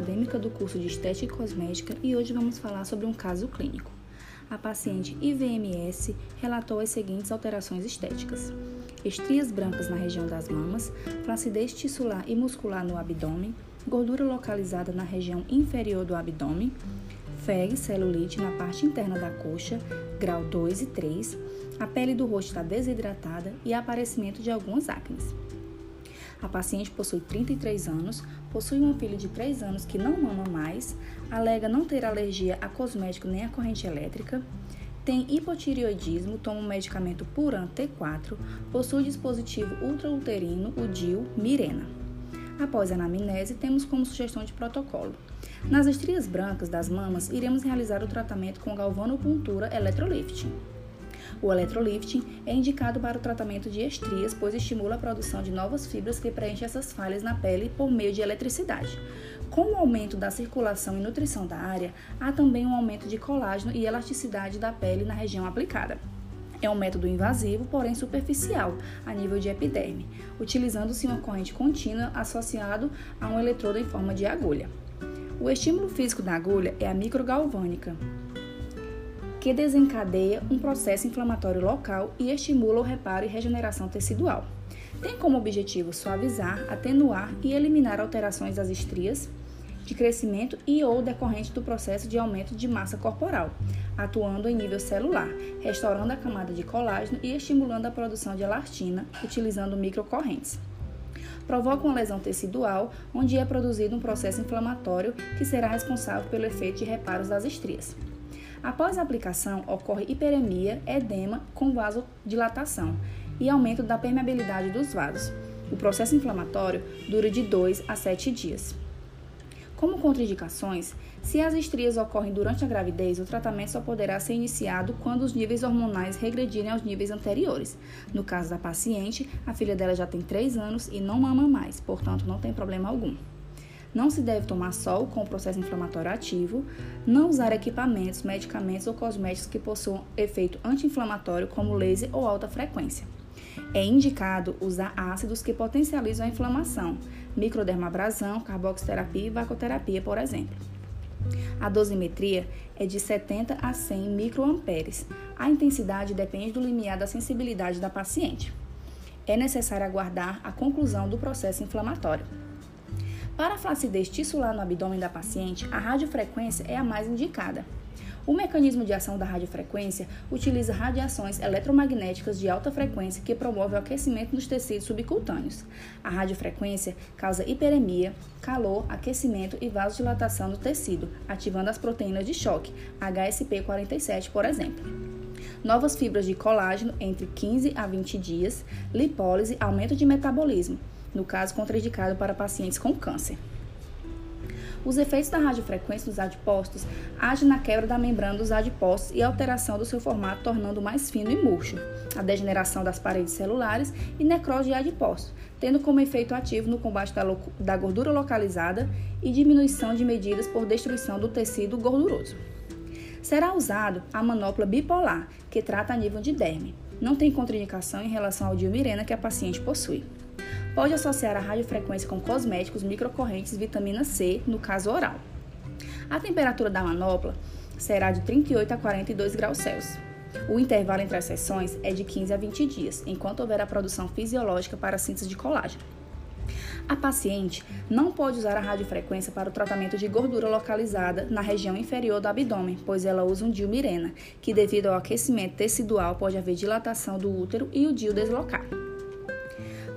acadêmica do curso de Estética e Cosmética e hoje vamos falar sobre um caso clínico. A paciente IVMS relatou as seguintes alterações estéticas: estrias brancas na região das mamas, flacidez tissular e muscular no abdômen, gordura localizada na região inferior do abdômen, FEG, celulite na parte interna da coxa, grau 2 e 3, a pele do rosto está desidratada e aparecimento de algumas acnes. A paciente possui 33 anos, possui uma filha de 3 anos que não mama mais, alega não ter alergia a cosmético nem a corrente elétrica, tem hipotireoidismo, toma o medicamento Puran T4, possui dispositivo ultrauterino, o DIL Mirena. Após a anamnese, temos como sugestão de protocolo. Nas estrias brancas das mamas, iremos realizar o tratamento com galvanopuntura eletrolifting. O electrolifting é indicado para o tratamento de estrias, pois estimula a produção de novas fibras que preenchem essas falhas na pele por meio de eletricidade. Com o aumento da circulação e nutrição da área, há também um aumento de colágeno e elasticidade da pele na região aplicada. É um método invasivo, porém superficial, a nível de epiderme, utilizando-se uma corrente contínua associado a um eletrodo em forma de agulha. O estímulo físico da agulha é a microgalvânica, que desencadeia um processo inflamatório local e estimula o reparo e regeneração tecidual. Tem como objetivo suavizar, atenuar e eliminar alterações das estrias de crescimento e ou decorrente do processo de aumento de massa corporal, atuando em nível celular, restaurando a camada de colágeno e estimulando a produção de elastina, utilizando microcorrentes. Provoca uma lesão tecidual, onde é produzido um processo inflamatório que será responsável pelo efeito de reparos das estrias. Após a aplicação, ocorre hiperemia, edema com vasodilatação e aumento da permeabilidade dos vasos. O processo inflamatório dura de 2 a 7 dias. Como contraindicações, se as estrias ocorrem durante a gravidez, o tratamento só poderá ser iniciado quando os níveis hormonais regredirem aos níveis anteriores. No caso da paciente, a filha dela já tem 3 anos e não mama mais, portanto não tem problema algum. Não se deve tomar sol com o processo inflamatório ativo, não usar equipamentos, medicamentos ou cosméticos que possuam efeito anti-inflamatório, como laser ou alta frequência. É indicado usar ácidos que potencializam a inflamação, microdermabrasão, carboxiterapia e vacoterapia, por exemplo. A dosimetria é de 70 a 100 microamperes. A intensidade depende do limiar da sensibilidade da paciente. É necessário aguardar a conclusão do processo inflamatório. Para a flacidez tissular no abdômen da paciente, a radiofrequência é a mais indicada. O mecanismo de ação da radiofrequência utiliza radiações eletromagnéticas de alta frequência que promovem o aquecimento dos tecidos subcutâneos. A radiofrequência causa hiperemia, calor, aquecimento e vasodilatação do tecido, ativando as proteínas de choque, HSP47, por exemplo. Novas fibras de colágeno entre 15 a 20 dias, lipólise, aumento de metabolismo, no caso contraindicado para pacientes com câncer. Os efeitos da radiofrequência dos adipócitos agem na quebra da membrana dos adipócitos e alteração do seu formato, tornando mais fino e murcho, a degeneração das paredes celulares e necrose de adipócitos, tendo como efeito ativo no combate da, da gordura localizada e diminuição de medidas por destruição do tecido gorduroso. Será usado a manopla bipolar, que trata a nível de derme. Não tem contraindicação em relação ao diomirena que a paciente possui. Pode associar a radiofrequência com cosméticos, microcorrentes vitamina C, no caso oral. A temperatura da manopla será de 38 a 42 graus Celsius. O intervalo entre as sessões é de 15 a 20 dias, enquanto houver a produção fisiológica para a síntese de colágeno. A paciente não pode usar a radiofrequência para o tratamento de gordura localizada na região inferior do abdômen, pois ela usa um dilmirena, que devido ao aquecimento tecidual pode haver dilatação do útero e o dil deslocar.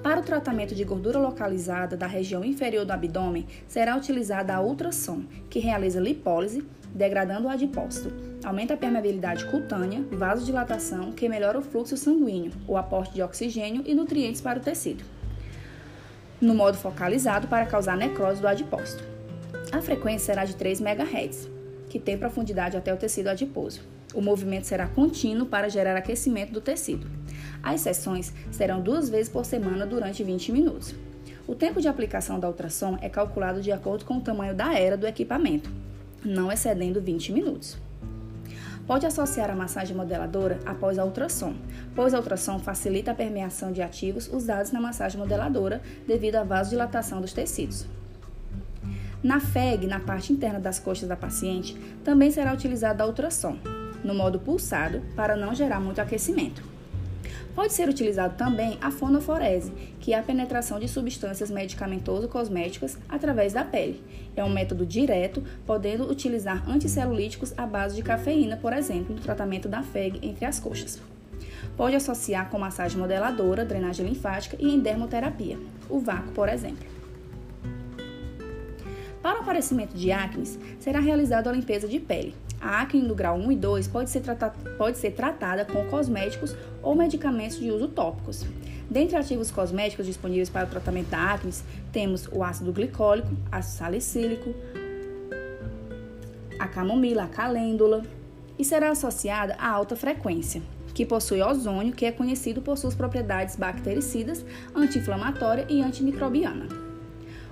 Para o tratamento de gordura localizada da região inferior do abdômen, será utilizada a ultrassom, que realiza lipólise, degradando o adipócito, aumenta a permeabilidade cutânea, vasodilatação, que melhora o fluxo sanguíneo, o aporte de oxigênio e nutrientes para o tecido. No modo focalizado para causar necrose do adipócito. A frequência será de 3 MHz, que tem profundidade até o tecido adiposo. O movimento será contínuo para gerar aquecimento do tecido. As sessões serão duas vezes por semana durante 20 minutos. O tempo de aplicação da ultrassom é calculado de acordo com o tamanho da era do equipamento, não excedendo 20 minutos. Pode associar a massagem modeladora após a ultrassom, pois a ultrassom facilita a permeação de ativos usados na massagem modeladora devido à vasodilatação dos tecidos. Na FEG, na parte interna das coxas da paciente, também será utilizada a ultrassom, no modo pulsado, para não gerar muito aquecimento. Pode ser utilizado também a fonoforese, que é a penetração de substâncias medicamentoso-cosméticas através da pele. É um método direto, podendo utilizar anticelulíticos à base de cafeína, por exemplo, no tratamento da FEG entre as coxas. Pode associar com massagem modeladora, drenagem linfática e endermoterapia, o vácuo, por exemplo. Para o aparecimento de acne, será realizada a limpeza de pele. A acne do grau 1 e 2 pode ser, pode ser tratada com cosméticos ou medicamentos de uso tópicos. Dentre ativos cosméticos disponíveis para o tratamento da acne, temos o ácido glicólico, ácido salicílico, a camomila, a calêndula, e será associada a alta frequência, que possui ozônio, que é conhecido por suas propriedades bactericidas, anti-inflamatória e antimicrobiana.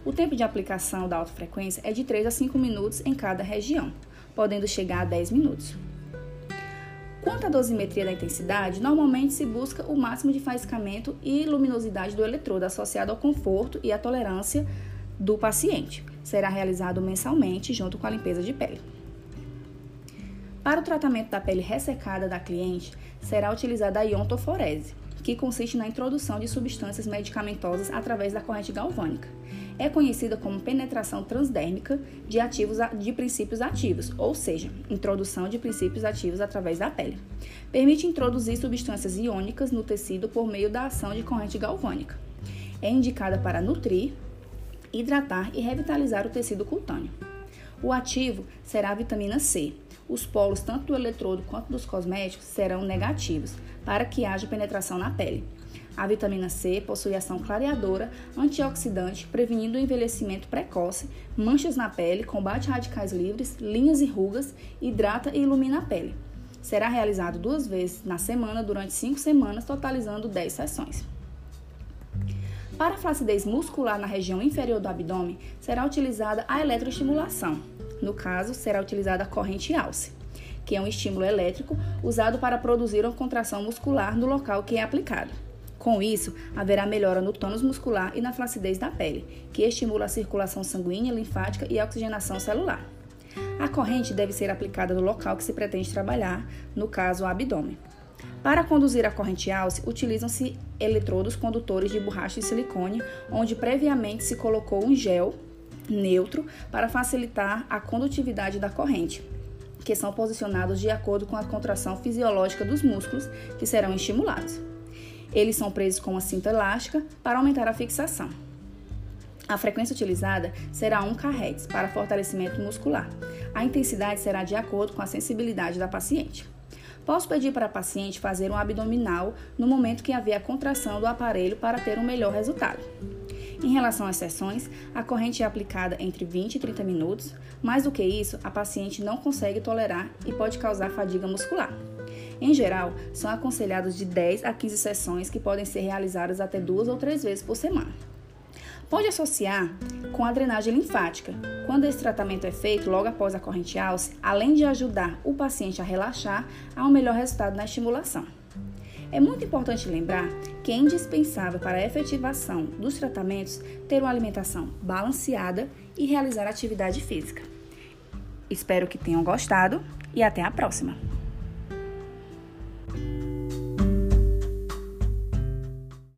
O tempo de aplicação da alta frequência é de 3 a 5 minutos em cada região, podendo chegar a 10 minutos. Quanto à dosimetria da intensidade, normalmente se busca o máximo de faiscamento e luminosidade do eletrodo associado ao conforto e à tolerância do paciente. Será realizado mensalmente junto com a limpeza de pele. Para o tratamento da pele ressecada da cliente, será utilizada a iontoforese, que consiste na introdução de substâncias medicamentosas através da corrente galvânica. É conhecida como penetração transdérmica de, ativos, de princípios ativos, ou seja, introdução de princípios ativos através da pele. Permite introduzir substâncias iônicas no tecido por meio da ação de corrente galvânica. É indicada para nutrir, hidratar e revitalizar o tecido cutâneo. O ativo será a vitamina C, os polos tanto do eletrodo quanto dos cosméticos serão negativos para que haja penetração na pele. A vitamina C possui ação clareadora, antioxidante, prevenindo o envelhecimento precoce, manchas na pele, combate radicais livres, linhas e rugas, hidrata e ilumina a pele. Será realizado duas vezes na semana durante cinco semanas, totalizando 10 sessões. Para a flacidez muscular na região inferior do abdômen, será utilizada a eletroestimulação, no caso, será utilizada a corrente alce, que é um estímulo elétrico usado para produzir uma contração muscular no local que é aplicado. Com isso, haverá melhora no tônus muscular e na flacidez da pele, que estimula a circulação sanguínea, linfática e a oxigenação celular. A corrente deve ser aplicada no local que se pretende trabalhar, no caso, o abdômen. Para conduzir a corrente alce, utilizam-se eletrodos condutores de borracha de silicone, onde previamente se colocou um gel neutro para facilitar a condutividade da corrente, que são posicionados de acordo com a contração fisiológica dos músculos que serão estimulados. Eles são presos com uma cinta elástica para aumentar a fixação. A frequência utilizada será 1 kHz para fortalecimento muscular. A intensidade será de acordo com a sensibilidade da paciente. Posso pedir para a paciente fazer um abdominal no momento que haver a contração do aparelho para ter um melhor resultado. Em relação às sessões, a corrente é aplicada entre 20 e 30 minutos. Mais do que isso, a paciente não consegue tolerar e pode causar fadiga muscular. Em geral, são aconselhadas de 10 a 15 sessões que podem ser realizadas até duas ou três vezes por semana. Pode associar com a drenagem linfática. Quando esse tratamento é feito logo após a corrente alce, além de ajudar o paciente a relaxar, há um melhor resultado na estimulação. É muito importante lembrar que é indispensável para a efetivação dos tratamentos ter uma alimentação balanceada e realizar atividade física. Espero que tenham gostado e até a próxima!